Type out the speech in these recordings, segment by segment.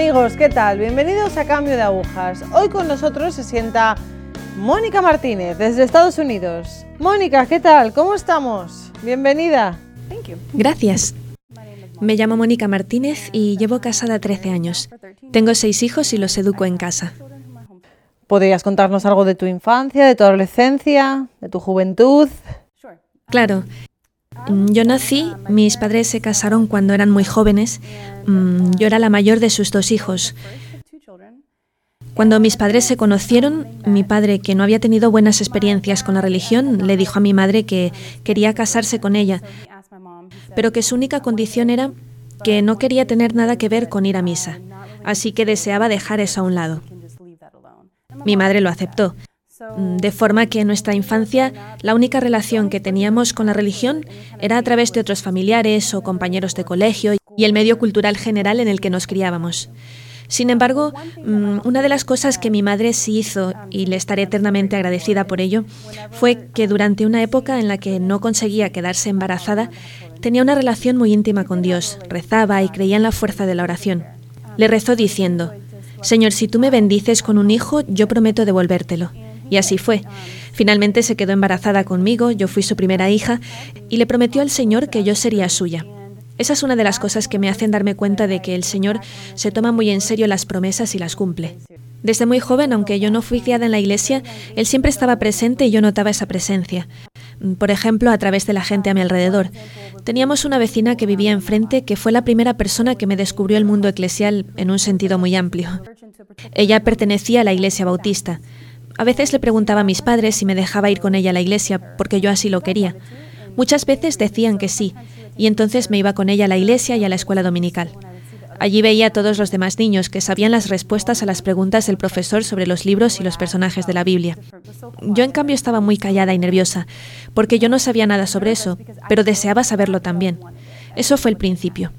Amigos, ¿qué tal? Bienvenidos a Cambio de Agujas. Hoy con nosotros se sienta Mónica Martínez desde Estados Unidos. Mónica, ¿qué tal? ¿Cómo estamos? Bienvenida. Gracias. Me llamo Mónica Martínez y llevo casada 13 años. Tengo seis hijos y los educo en casa. ¿Podrías contarnos algo de tu infancia, de tu adolescencia, de tu juventud? Claro. Yo nací, mis padres se casaron cuando eran muy jóvenes. Mm, Yo era la mayor de sus dos hijos. Cuando mis padres se conocieron, mi padre, que no había tenido buenas experiencias con la religión, le dijo a mi madre que quería casarse con ella, pero que su única condición era que no quería tener nada que ver con ir a misa, así que deseaba dejar eso a un lado. Mi madre lo aceptó, de forma que en nuestra infancia la única relación que teníamos con la religión era a través de otros familiares o compañeros de colegio y el medio cultural general en el que nos criábamos. Sin embargo, mm, una de las cosas que mi madre sí hizo, y le estaré eternamente agradecida por ello, fue que durante una época en la que no conseguía quedarse embarazada, tenía una relación muy íntima con Dios, rezaba y creía en la fuerza de la oración. Le rezó diciendo, Señor, si tú me bendices con un hijo, yo prometo devolvértelo. Y así fue. Finalmente se quedó embarazada conmigo, yo fui su primera hija, y le prometió al Señor que yo sería suya. Esa es una de las cosas que me hacen darme cuenta de que el Señor se toma muy en serio las promesas y las cumple. Desde muy joven, aunque yo no fui criada en la iglesia, Él siempre estaba presente y yo notaba esa presencia. Por ejemplo, a través de la gente a mi alrededor. Teníamos una vecina que vivía enfrente que fue la primera persona que me descubrió el mundo eclesial en un sentido muy amplio. Ella pertenecía a la iglesia bautista. A veces le preguntaba a mis padres si me dejaba ir con ella a la iglesia porque yo así lo quería. Muchas veces decían que sí, y entonces me iba con ella a la iglesia y a la escuela dominical. Allí veía a todos los demás niños que sabían las respuestas a las preguntas del profesor sobre los libros y los personajes de la Biblia. Yo, en cambio, estaba muy callada y nerviosa, porque yo no sabía nada sobre eso, pero deseaba saberlo también. Eso fue el principio.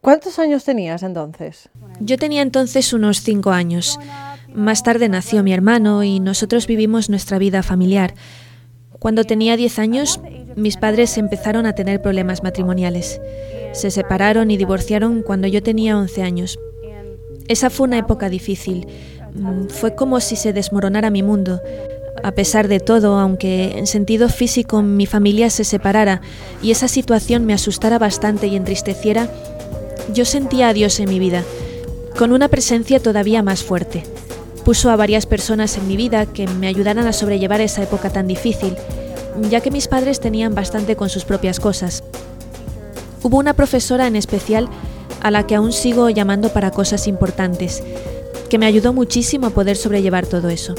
¿Cuántos años tenías entonces? Yo tenía entonces unos cinco años. Más tarde nació mi hermano y nosotros vivimos nuestra vida familiar. Cuando tenía 10 años, mis padres empezaron a tener problemas matrimoniales. Se separaron y divorciaron cuando yo tenía 11 años. Esa fue una época difícil. Mm, Fue como si se desmoronara mi mundo. A pesar de todo, aunque en sentido físico mi familia se separara y esa situación me asustara bastante y entristeciera, yo sentía a Dios en mi vida, con una presencia todavía más fuerte. Puso a varias personas en mi vida que me ayudaran a sobrellevar esa época tan difícil, ya que mis padres tenían bastante con sus propias cosas. Hubo una profesora en especial a la que aún sigo llamando para cosas importantes, que me ayudó muchísimo a poder sobrellevar todo eso.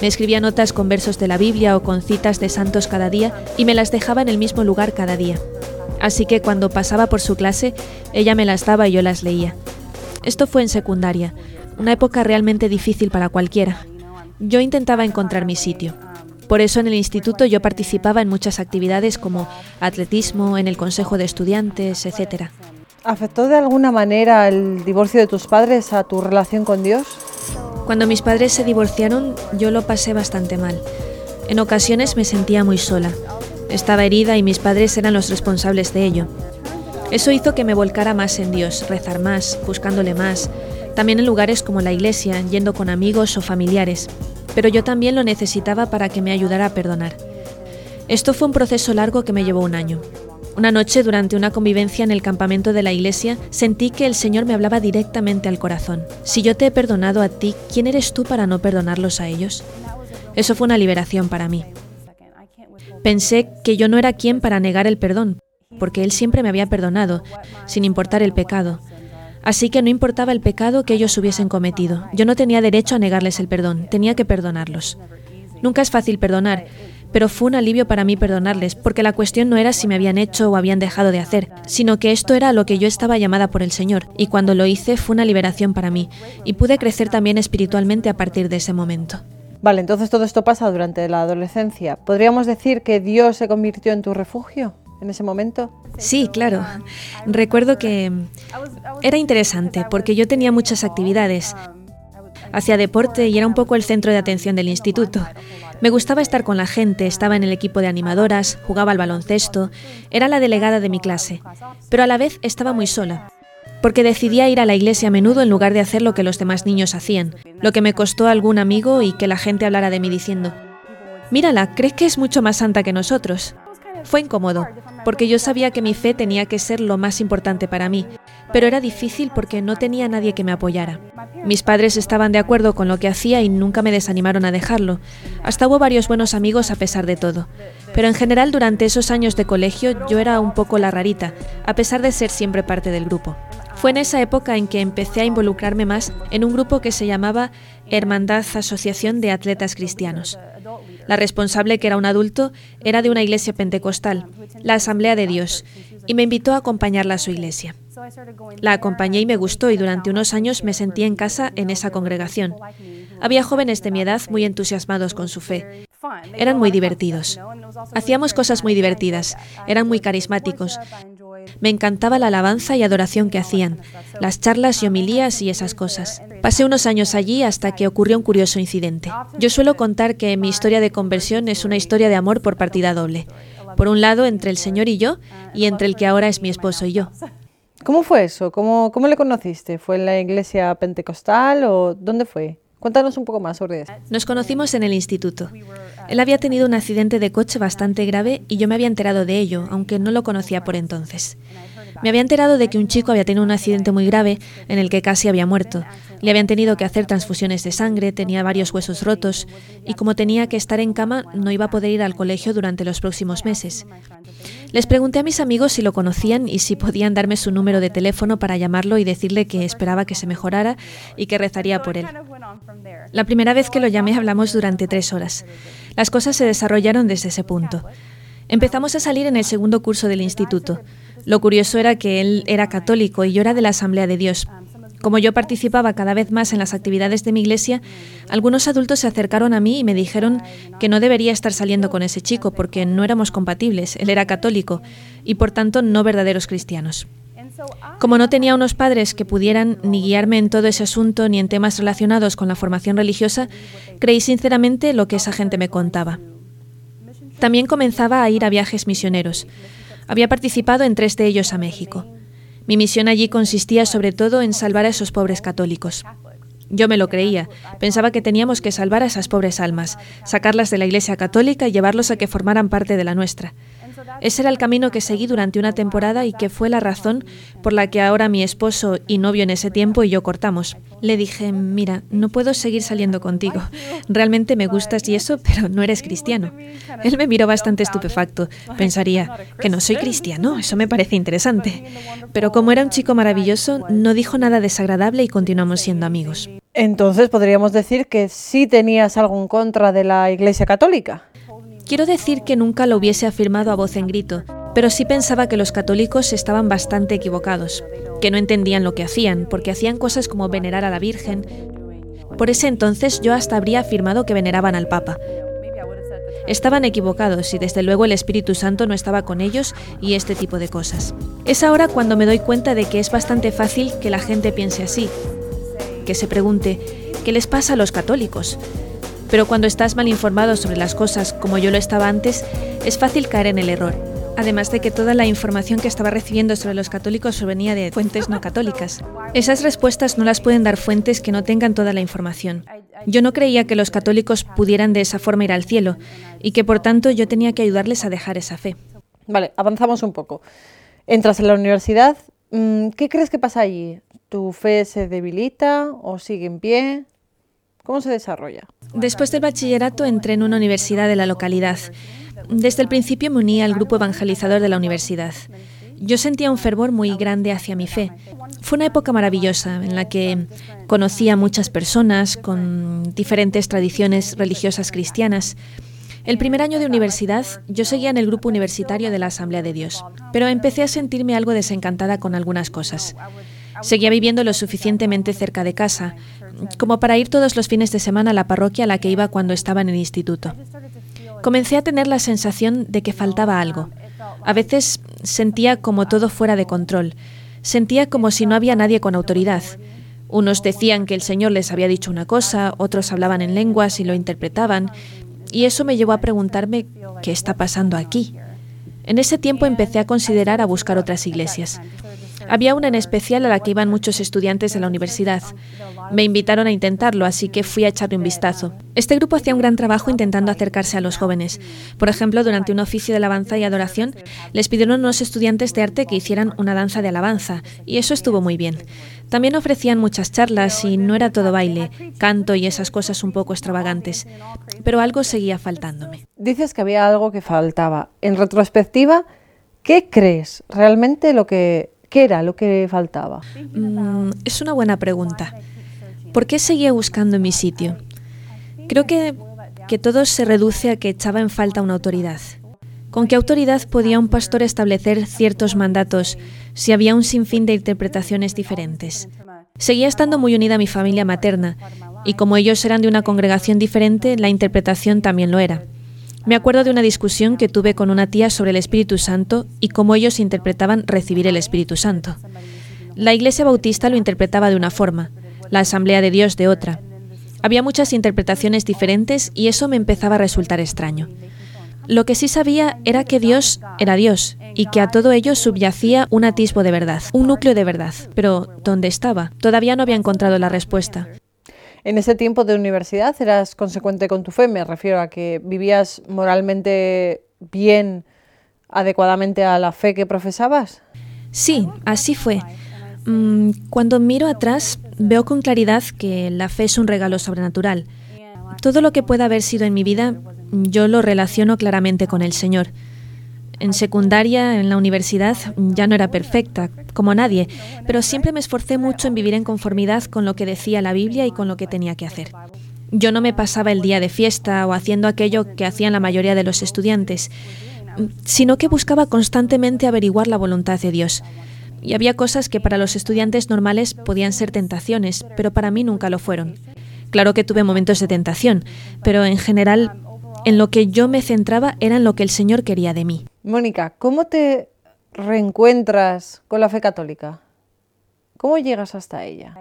Me escribía notas con versos de la Biblia o con citas de santos cada día y me las dejaba en el mismo lugar cada día. Así que cuando pasaba por su clase, ella me las daba y yo las leía. Esto fue en secundaria, una época realmente difícil para cualquiera. Yo intentaba encontrar mi sitio. Por eso en el instituto yo participaba en muchas actividades como atletismo, en el consejo de estudiantes, etc. ¿Afectó de alguna manera el divorcio de tus padres a tu relación con Dios? Cuando mis padres se divorciaron, yo lo pasé bastante mal. En ocasiones me sentía muy sola. Estaba herida y mis padres eran los responsables de ello. Eso hizo que me volcara más en Dios, rezar más, buscándole más, también en lugares como la iglesia, yendo con amigos o familiares. Pero yo también lo necesitaba para que me ayudara a perdonar. Esto fue un proceso largo que me llevó un año. Una noche, durante una convivencia en el campamento de la iglesia, sentí que el Señor me hablaba directamente al corazón. Si yo te he perdonado a ti, ¿quién eres tú para no perdonarlos a ellos? Eso fue una liberación para mí. Pensé que yo no era quien para negar el perdón, porque Él siempre me había perdonado, sin importar el pecado. Así que no importaba el pecado que ellos hubiesen cometido. Yo no tenía derecho a negarles el perdón, tenía que perdonarlos. Nunca es fácil perdonar, pero fue un alivio para mí perdonarles, porque la cuestión no era si me habían hecho o habían dejado de hacer, sino que esto era lo que yo estaba llamada por el Señor, y cuando lo hice fue una liberación para mí, y pude crecer también espiritualmente a partir de ese momento. Vale, entonces todo esto pasa durante la adolescencia. ¿Podríamos decir que Dios se convirtió en tu refugio en ese momento? Sí, claro. Recuerdo que era interesante porque yo tenía muchas actividades. Hacía deporte y era un poco el centro de atención del instituto. Me gustaba estar con la gente, estaba en el equipo de animadoras, jugaba al baloncesto, era la delegada de mi clase, pero a la vez estaba muy sola. porque decidía ir a la iglesia a menudo en lugar de hacer lo que los demás niños hacían, lo que me costó algún amigo y que la gente hablara de mí diciendo, Mírala, ¿crees que es mucho más santa que nosotros? Fue incómodo, porque yo sabía que mi fe tenía que ser lo más importante para mí, pero era difícil porque no tenía nadie que me apoyara. Mis padres estaban de acuerdo con lo que hacía y nunca me desanimaron a dejarlo. Hasta hubo varios buenos amigos a pesar de todo. Pero en general durante esos años de colegio yo era un poco la rarita, a pesar de ser siempre parte del grupo. Fue en esa época en que empecé a involucrarme más en un grupo que se llamaba Hermandad Asociación de Atletas Cristianos. La responsable, que era un adulto, era de una iglesia pentecostal, la Asamblea de Dios, y me invitó a acompañarla a su iglesia. La acompañé y me gustó y durante unos años me sentí en casa en esa congregación. Había jóvenes de mi edad muy entusiasmados con su fe. Eran muy divertidos. Hacíamos cosas muy divertidas. Eran muy carismáticos. Me encantaba la alabanza y adoración que hacían, las charlas y homilías y esas cosas. Pasé unos años allí hasta que ocurrió un curioso incidente. Yo suelo contar que mi historia de conversión es una historia de amor por partida doble. Por un lado, entre el Señor y yo, y entre el que ahora es mi esposo y yo. ¿Cómo fue eso? ¿Cómo, cómo le conociste? ¿Fue en la iglesia pentecostal o dónde fue? Cuéntanos un poco más sobre. Nos conocimos en el instituto. Él había tenido un accidente de coche bastante grave y yo me había enterado de ello, aunque no lo conocía por entonces. Me había enterado de que un chico había tenido un accidente muy grave en el que casi había muerto. Le habían tenido que hacer transfusiones de sangre, tenía varios huesos rotos y como tenía que estar en cama no iba a poder ir al colegio durante los próximos meses. Les pregunté a mis amigos si lo conocían y si podían darme su número de teléfono para llamarlo y decirle que esperaba que se mejorara y que rezaría por él. La primera vez que lo llamé hablamos durante tres horas. Las cosas se desarrollaron desde ese punto. Empezamos a salir en el segundo curso del instituto. Lo curioso era que él era católico y yo era de la Asamblea de Dios. Como yo participaba cada vez más en las actividades de mi iglesia, algunos adultos se acercaron a mí y me dijeron que no debería estar saliendo con ese chico porque no éramos compatibles, él era católico y por tanto no verdaderos cristianos. Como no tenía unos padres que pudieran ni guiarme en todo ese asunto ni en temas relacionados con la formación religiosa, creí sinceramente lo que esa gente me contaba. También comenzaba a ir a viajes misioneros. Había participado en tres de ellos a México. Mi misión allí consistía sobre todo en salvar a esos pobres católicos. Yo me lo creía. Pensaba que teníamos que salvar a esas pobres almas, sacarlas de la Iglesia católica y llevarlos a que formaran parte de la nuestra. Ese era el camino que seguí durante una temporada y que fue la razón por la que ahora mi esposo y novio en ese tiempo y yo cortamos. Le dije, mira, no puedo seguir saliendo contigo. Realmente me gustas y eso, pero no eres cristiano. Él me miró bastante estupefacto. Pensaría, que no soy cristiano, eso me parece interesante. Pero como era un chico maravilloso, no dijo nada desagradable y continuamos siendo amigos. Entonces podríamos decir que sí tenías algo en contra de la Iglesia Católica. Quiero decir que nunca lo hubiese afirmado a voz en grito, pero sí pensaba que los católicos estaban bastante equivocados, que no entendían lo que hacían, porque hacían cosas como venerar a la Virgen. Por ese entonces yo hasta habría afirmado que veneraban al Papa. Estaban equivocados y desde luego el Espíritu Santo no estaba con ellos y este tipo de cosas. Es ahora cuando me doy cuenta de que es bastante fácil que la gente piense así, que se pregunte, ¿qué les pasa a los católicos? Pero cuando estás mal informado sobre las cosas, como yo lo estaba antes, es fácil caer en el error. Además de que toda la información que estaba recibiendo sobre los católicos provenía de fuentes no católicas. Esas respuestas no las pueden dar fuentes que no tengan toda la información. Yo no creía que los católicos pudieran de esa forma ir al cielo y que por tanto yo tenía que ayudarles a dejar esa fe. Vale, avanzamos un poco. Entras en la universidad, mm, ¿qué crees que pasa allí? ¿Tu fe se debilita o sigue en pie? ¿Cómo se desarrolla? Después del bachillerato entré en una universidad de la localidad. Desde el principio me uní al grupo evangelizador de la universidad. Yo sentía un fervor muy grande hacia mi fe. Fue una época maravillosa en la que conocí a muchas personas con diferentes tradiciones religiosas cristianas. El primer año de universidad yo seguía en el grupo universitario de la Asamblea de Dios, pero empecé a sentirme algo desencantada con algunas cosas. Seguía viviendo lo suficientemente cerca de casa, como para ir todos los fines de semana a la parroquia a la que iba cuando estaba en el instituto. Comencé a tener la sensación de que faltaba algo. A veces sentía como todo fuera de control. Sentía como si no había nadie con autoridad. Unos decían que el Señor les había dicho una cosa, otros hablaban en lenguas y lo interpretaban, y eso me llevó a preguntarme qué está pasando aquí. En ese tiempo empecé a considerar a buscar otras iglesias. Había una en especial a la que iban muchos estudiantes de la universidad. Me invitaron a intentarlo, así que fui a echarle un vistazo. Este grupo hacía un gran trabajo intentando acercarse a los jóvenes. Por ejemplo, durante un oficio de alabanza y adoración, les pidieron a unos estudiantes de arte que hicieran una danza de alabanza, y eso estuvo muy bien. También ofrecían muchas charlas y no era todo baile, canto y esas cosas un poco extravagantes, pero algo seguía faltándome. Dices que había algo que faltaba. En retrospectiva, ¿qué crees realmente lo que qué era lo que faltaba? Mm, es una buena pregunta. ¿Por qué seguía buscando mi sitio? Creo que, que todo se reduce a que echaba en falta una autoridad. ¿Con qué autoridad podía un pastor establecer ciertos mandatos si había un sinfín de interpretaciones diferentes? Seguía estando muy unida a mi familia materna, y como ellos eran de una congregación diferente, la interpretación también lo era. Me acuerdo de una discusión que tuve con una tía sobre el Espíritu Santo y cómo ellos interpretaban recibir el Espíritu Santo. La Iglesia Bautista lo interpretaba de una forma, la Asamblea de Dios de otra. Había muchas interpretaciones diferentes y eso me empezaba a resultar extraño. Lo que sí sabía era que Dios era Dios y que a todo ello subyacía un atisbo de verdad, un núcleo de verdad. Pero, ¿dónde estaba? Todavía no había encontrado la respuesta. En ese tiempo de universidad eras consecuente con tu fe, me refiero a que vivías moralmente bien, adecuadamente a la fe que profesabas. Sí, así fue. Mm, cuando miro atrás, veo con claridad que la fe es un regalo sobrenatural. Todo lo que pueda haber sido en mi vida yo lo relaciono claramente con el Señor. En secundaria, en la universidad, ya no era perfecta, como nadie, pero siempre me esforcé mucho en vivir en conformidad con lo que decía la Biblia y con lo que tenía que hacer. Yo no me pasaba el día de fiesta o haciendo aquello que hacían la mayoría de los estudiantes, sino que buscaba constantemente averiguar la voluntad de Dios. Y había cosas que para los estudiantes normales podían ser tentaciones, pero para mí nunca lo fueron. Claro que tuve momentos de tentación, pero en general en lo que yo me centraba era en lo que el Señor quería de mí. Mónica, ¿cómo te reencuentras con la fe católica? ¿Cómo llegas hasta ella?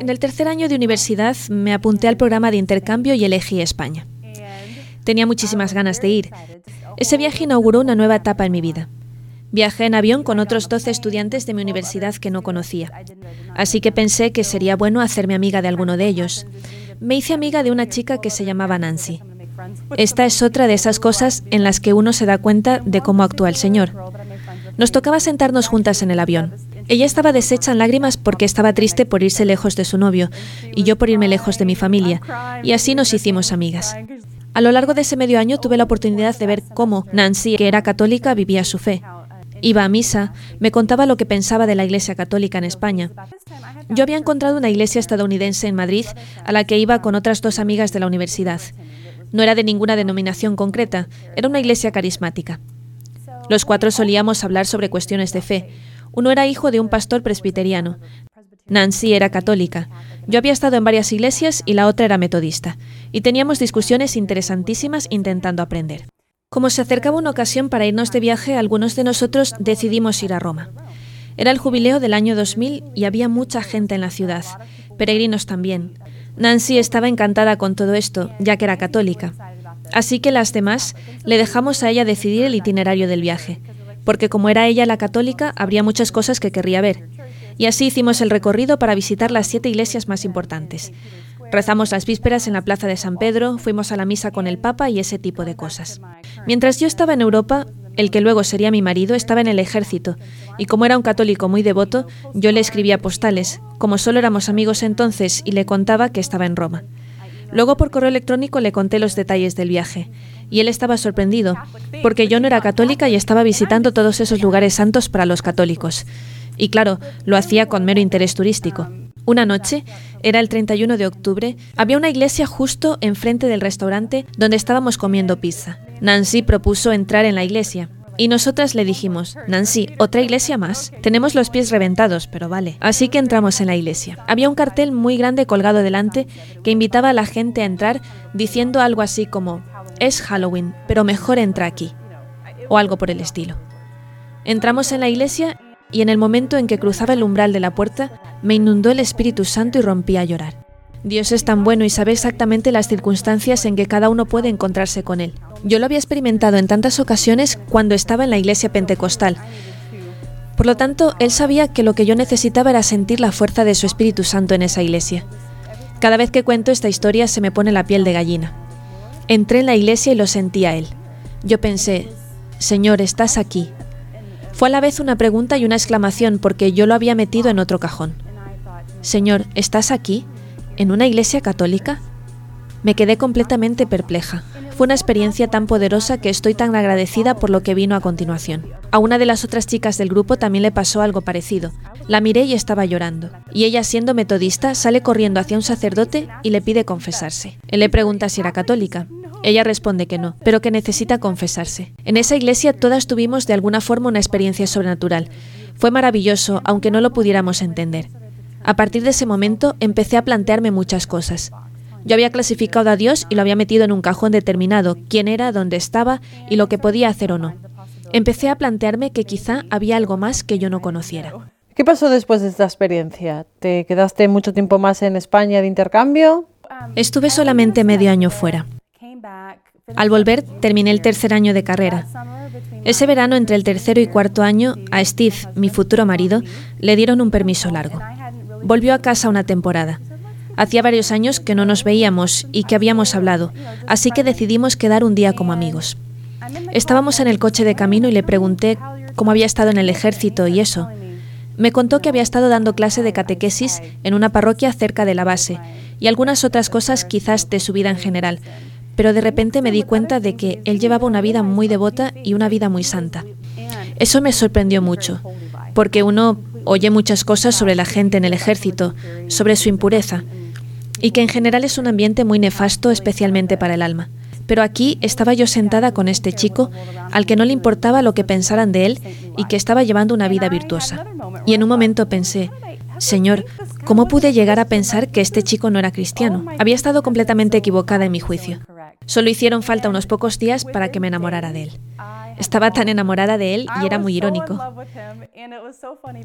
En el tercer año de universidad me apunté al programa de intercambio y elegí España. Tenía muchísimas ganas de ir. Ese viaje inauguró una nueva etapa en mi vida. Viajé en avión con otros 12 estudiantes de mi universidad que no conocía. Así que pensé que sería bueno hacerme amiga de alguno de ellos. Me hice amiga de una chica que se llamaba Nancy. Esta es otra de esas cosas en las que uno se da cuenta de cómo actúa el Señor. Nos tocaba sentarnos juntas en el avión. Ella estaba deshecha en lágrimas porque estaba triste por irse lejos de su novio y yo por irme lejos de mi familia, y así nos hicimos amigas. A lo largo de ese medio año tuve la oportunidad de ver cómo Nancy, que era católica, vivía su fe. Iba a misa, me contaba lo que pensaba de la Iglesia Católica en España. Yo había encontrado una iglesia estadounidense en Madrid a la que iba con otras dos amigas de la universidad. No era de ninguna denominación concreta, era una iglesia carismática. Los cuatro solíamos hablar sobre cuestiones de fe. Uno era hijo de un pastor presbiteriano. Nancy era católica. Yo había estado en varias iglesias y la otra era metodista. Y teníamos discusiones interesantísimas intentando aprender. Como se acercaba una ocasión para irnos de viaje, algunos de nosotros decidimos ir a Roma. Era el jubileo del año 2000 y había mucha gente en la ciudad, peregrinos también. Nancy estaba encantada con todo esto, ya que era católica. Así que las demás le dejamos a ella decidir el itinerario del viaje, porque como era ella la católica, habría muchas cosas que querría ver. Y así hicimos el recorrido para visitar las siete iglesias más importantes. Rezamos las vísperas en la plaza de San Pedro, fuimos a la misa con el Papa y ese tipo de cosas. Mientras yo estaba en Europa, el que luego sería mi marido estaba en el ejército, y como era un católico muy devoto, yo le escribía postales, como solo éramos amigos entonces, y le contaba que estaba en Roma. Luego por correo electrónico le conté los detalles del viaje, y él estaba sorprendido, porque yo no era católica y estaba visitando todos esos lugares santos para los católicos. Y claro, lo hacía con mero interés turístico. Una noche, era el 31 de octubre, había una iglesia justo enfrente del restaurante donde estábamos comiendo pizza. Nancy propuso entrar en la iglesia. Y nosotras le dijimos, Nancy, ¿otra iglesia más? Tenemos los pies reventados, pero vale. Así que entramos en la iglesia. Había un cartel muy grande colgado delante que invitaba a la gente a entrar diciendo algo así como, es Halloween, pero mejor entra aquí. O algo por el estilo. Entramos en la iglesia y en el momento en que cruzaba el umbral de la puerta, me inundó el Espíritu Santo y rompí a llorar. Dios es tan bueno y sabe exactamente las circunstancias en que cada uno puede encontrarse con Él. Yo lo había experimentado en tantas ocasiones cuando estaba en la iglesia pentecostal. Por lo tanto, él sabía que lo que yo necesitaba era sentir la fuerza de su Espíritu Santo en esa iglesia. Cada vez que cuento esta historia se me pone la piel de gallina. Entré en la iglesia y lo sentí a él. Yo pensé, Señor, estás aquí. Fue a la vez una pregunta y una exclamación porque yo lo había metido en otro cajón. Señor, ¿estás aquí? ¿En una iglesia católica? Me quedé completamente perpleja. Fue una experiencia tan poderosa que estoy tan agradecida por lo que vino a continuación. A una de las otras chicas del grupo también le pasó algo parecido. La miré y estaba llorando. Y ella, siendo metodista, sale corriendo hacia un sacerdote y le pide confesarse. Él le pregunta si era católica. Ella responde que no, pero que necesita confesarse. En esa iglesia todas tuvimos de alguna forma una experiencia sobrenatural. Fue maravilloso, aunque no lo pudiéramos entender. A partir de ese momento empecé a plantearme muchas cosas. Yo había clasificado a Dios y lo había metido en un cajón determinado, quién era, dónde estaba y lo que podía hacer o no. Empecé a plantearme que quizá había algo más que yo no conociera. ¿Qué pasó después de esta experiencia? ¿Te quedaste mucho tiempo más en España de intercambio? Estuve solamente medio año fuera. Al volver, terminé el tercer año de carrera. Ese verano, entre el tercero y cuarto año, a Steve, mi futuro marido, le dieron un permiso largo. Volvió a casa una temporada. Hacía varios años que no nos veíamos y que habíamos hablado, así que decidimos quedar un día como amigos. Estábamos en el coche de camino y le pregunté cómo había estado en el ejército y eso. Me contó que había estado dando clase de catequesis en una parroquia cerca de la base y algunas otras cosas quizás de su vida en general, pero de repente me di cuenta de que él llevaba una vida muy devota y una vida muy santa. Eso me sorprendió mucho, porque uno oye muchas cosas sobre la gente en el ejército, sobre su impureza, y que en general es un ambiente muy nefasto, especialmente para el alma. Pero aquí estaba yo sentada con este chico al que no le importaba lo que pensaran de él y que estaba llevando una vida virtuosa. Y en un momento pensé, Señor, ¿cómo pude llegar a pensar que este chico no era cristiano? Había estado completamente equivocada en mi juicio. Solo hicieron falta unos pocos días para que me enamorara de él. Estaba tan enamorada de él y era muy irónico.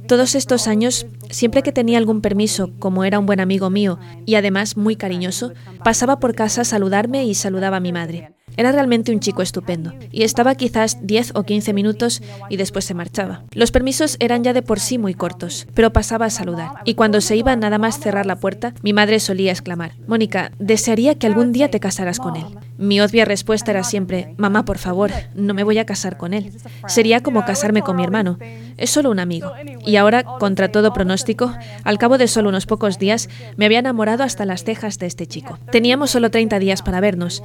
Todos estos años, siempre que tenía algún permiso, como era un buen amigo mío y además muy cariñoso, pasaba por casa a saludarme y saludaba a mi madre. Era realmente un chico estupendo, y estaba quizás 10 o 15 minutos y después se marchaba. Los permisos eran ya de por sí muy cortos, pero pasaba a saludar, y cuando se iba nada más cerrar la puerta, mi madre solía exclamar, Mónica, desearía que algún día te casaras con él. Mi obvia respuesta era siempre, mamá, por favor, no me voy a casar con él. Sería como casarme con mi hermano. Es solo un amigo. Y ahora, contra todo pronóstico, al cabo de solo unos pocos días, me había enamorado hasta las cejas de este chico. Teníamos solo 30 días para vernos.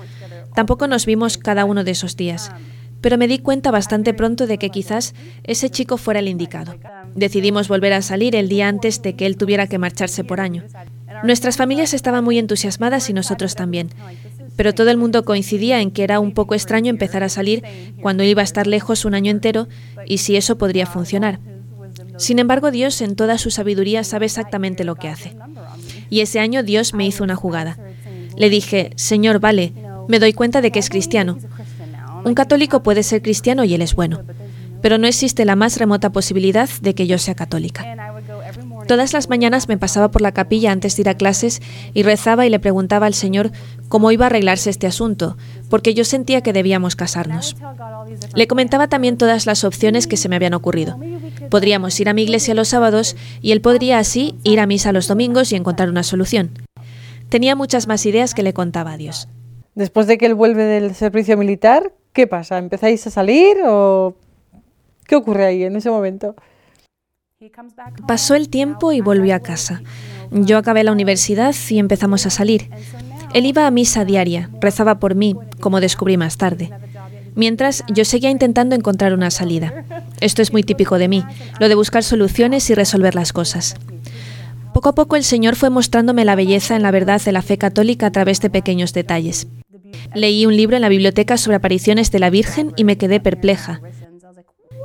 Tampoco nos vimos cada uno de esos días, pero me di cuenta bastante pronto de que quizás ese chico fuera el indicado. Decidimos volver a salir el día antes de que él tuviera que marcharse por año. Nuestras familias estaban muy entusiasmadas y nosotros también, pero todo el mundo coincidía en que era un poco extraño empezar a salir cuando iba a estar lejos un año entero y si eso podría funcionar. Sin embargo, Dios en toda su sabiduría sabe exactamente lo que hace. Y ese año Dios me hizo una jugada. Le dije, Señor, vale, me doy cuenta de que es cristiano. Un católico puede ser cristiano y él es bueno, pero no existe la más remota posibilidad de que yo sea católica. Todas las mañanas me pasaba por la capilla antes de ir a clases y rezaba y le preguntaba al Señor cómo iba a arreglarse este asunto, porque yo sentía que debíamos casarnos. Le comentaba también todas las opciones que se me habían ocurrido. Podríamos ir a mi iglesia los sábados y él podría así ir a misa los domingos y encontrar una solución. Tenía muchas más ideas que le contaba a Dios. Después de que él vuelve del servicio militar, ¿qué pasa? ¿Empezáis a salir o qué ocurre ahí en ese momento? Pasó el tiempo y volvió a casa. Yo acabé la universidad y empezamos a salir. Él iba a misa diaria, rezaba por mí, como descubrí más tarde. Mientras, yo seguía intentando encontrar una salida. Esto es muy típico de mí, lo de buscar soluciones y resolver las cosas. Poco a poco el Señor fue mostrándome la belleza en la verdad de la fe católica a través de pequeños detalles. Leí un libro en la biblioteca sobre apariciones de la Virgen y me quedé perpleja.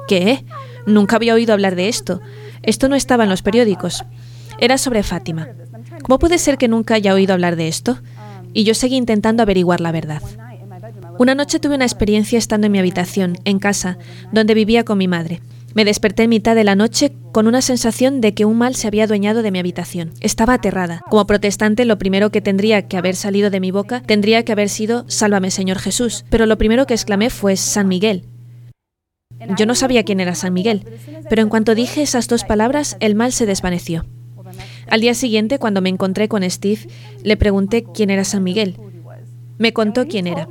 ¿Qué? Nunca había oído hablar de esto. Esto no estaba en los periódicos. Era sobre Fátima. ¿Cómo puede ser que nunca haya oído hablar de esto? Y yo seguí intentando averiguar la verdad. Una noche tuve una experiencia estando en mi habitación, en casa, donde vivía con mi madre. Me desperté en mitad de la noche con una sensación de que un mal se había adueñado de mi habitación. Estaba aterrada. Como protestante, lo primero que tendría que haber salido de mi boca tendría que haber sido Sálvame, Señor Jesús. Pero lo primero que exclamé fue San Miguel. Yo no sabía quién era San Miguel, pero en cuanto dije esas dos palabras, el mal se desvaneció. Al día siguiente, cuando me encontré con Steve, le pregunté quién era San Miguel. Me contó quién era.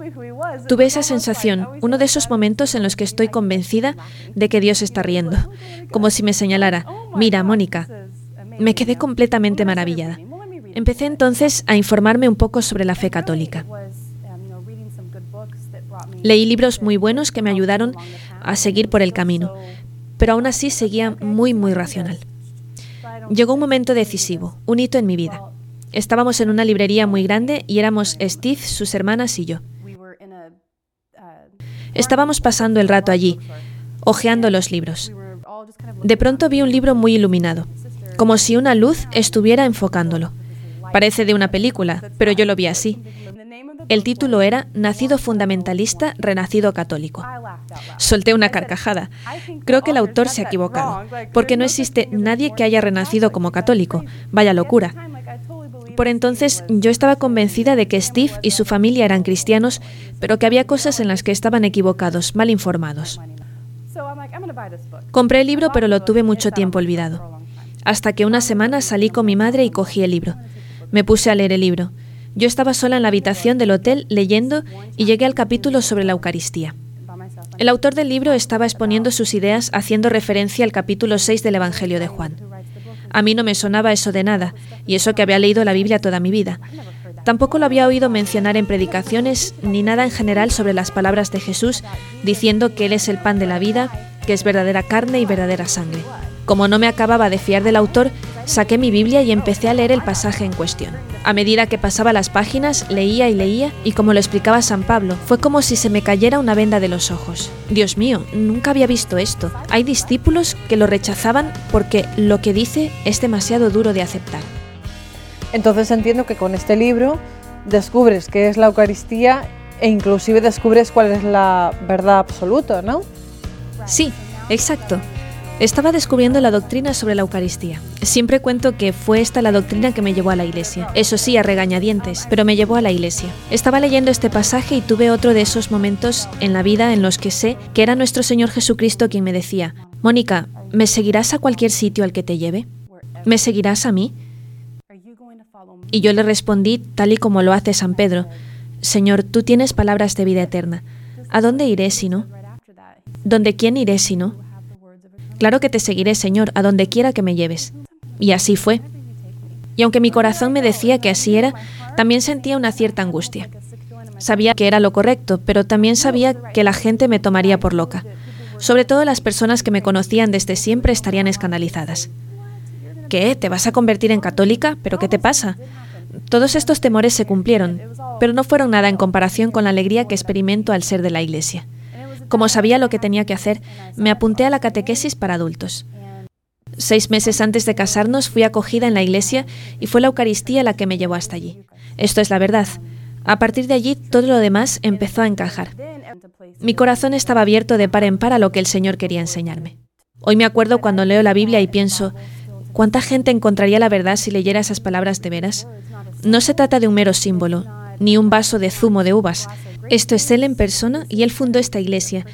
Tuve esa sensación, uno de esos momentos en los que estoy convencida de que Dios está riendo, como si me señalara, mira, Mónica. Me quedé completamente maravillada. Empecé entonces a informarme un poco sobre la fe católica. Leí libros muy buenos que me ayudaron a seguir por el camino, pero aún así seguía muy, muy racional. Llegó un momento decisivo, un hito en mi vida. Estábamos en una librería muy grande y éramos Steve, sus hermanas y yo. Estábamos pasando el rato allí, hojeando los libros. De pronto vi un libro muy iluminado, como si una luz estuviera enfocándolo. Parece de una película, pero yo lo vi así. El título era Nacido fundamentalista, renacido católico. Solté una carcajada. Creo que el autor se ha equivocado, porque no existe nadie que haya renacido como católico. Vaya locura. Por entonces yo estaba convencida de que Steve y su familia eran cristianos, pero que había cosas en las que estaban equivocados, mal informados. Compré el libro, pero lo tuve mucho tiempo olvidado. Hasta que una semana salí con mi madre y cogí el libro. Me puse a leer el libro. Yo estaba sola en la habitación del hotel leyendo y llegué al capítulo sobre la Eucaristía. El autor del libro estaba exponiendo sus ideas haciendo referencia al capítulo 6 del Evangelio de Juan. A mí no me sonaba eso de nada, y eso que había leído la Biblia toda mi vida. Tampoco lo había oído mencionar en predicaciones ni nada en general sobre las palabras de Jesús, diciendo que Él es el pan de la vida, que es verdadera carne y verdadera sangre. Como no me acababa de fiar del autor, saqué mi Biblia y empecé a leer el pasaje en cuestión. A medida que pasaba las páginas, leía y leía, y como lo explicaba San Pablo, fue como si se me cayera una venda de los ojos. Dios mío, nunca había visto esto. Hay discípulos que lo rechazaban porque lo que dice es demasiado duro de aceptar. Entonces entiendo que con este libro descubres qué es la Eucaristía e inclusive descubres cuál es la verdad absoluta, ¿no? Sí, exacto. Estaba descubriendo la doctrina sobre la Eucaristía. Siempre cuento que fue esta la doctrina que me llevó a la iglesia. Eso sí, a regañadientes, pero me llevó a la iglesia. Estaba leyendo este pasaje y tuve otro de esos momentos en la vida en los que sé que era nuestro Señor Jesucristo quien me decía, Mónica, ¿me seguirás a cualquier sitio al que te lleve? ¿Me seguirás a mí? Y yo le respondí tal y como lo hace San Pedro, Señor, tú tienes palabras de vida eterna. ¿A dónde iré si no? ¿Dónde quién iré si no? Claro que te seguiré, Señor, a donde quiera que me lleves. Y así fue. Y aunque mi corazón me decía que así era, también sentía una cierta angustia. Sabía que era lo correcto, pero también sabía que la gente me tomaría por loca. Sobre todo las personas que me conocían desde siempre estarían escandalizadas. ¿Qué? ¿Te vas a convertir en católica? ¿Pero qué te pasa? Todos estos temores se cumplieron, pero no fueron nada en comparación con la alegría que experimento al ser de la Iglesia. Como sabía lo que tenía que hacer, me apunté a la catequesis para adultos. Seis meses antes de casarnos fui acogida en la iglesia y fue la Eucaristía la que me llevó hasta allí. Esto es la verdad. A partir de allí todo lo demás empezó a encajar. Mi corazón estaba abierto de par en par a lo que el Señor quería enseñarme. Hoy me acuerdo cuando leo la Biblia y pienso, ¿cuánta gente encontraría la verdad si leyera esas palabras de veras? No se trata de un mero símbolo, ni un vaso de zumo de uvas. Esto es Él en persona y Él fundó esta iglesia.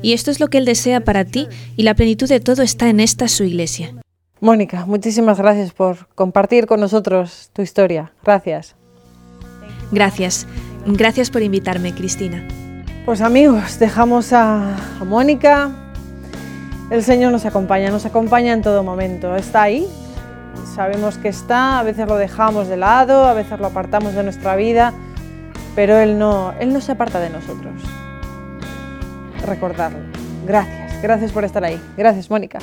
Y esto es lo que Él desea para ti y la plenitud de todo está en esta su iglesia. Mónica, muchísimas gracias por compartir con nosotros tu historia. Gracias. Gracias. Gracias por invitarme, Cristina. Pues amigos, dejamos a, Mónica. El Señor nos acompaña, nos acompaña en todo momento. Está ahí, sabemos que está, a veces lo dejamos de lado, a veces lo apartamos de nuestra vida, pero Él no, Él no se aparta de nosotros. Recordarlo. Gracias, gracias por estar ahí. Gracias, Mónica.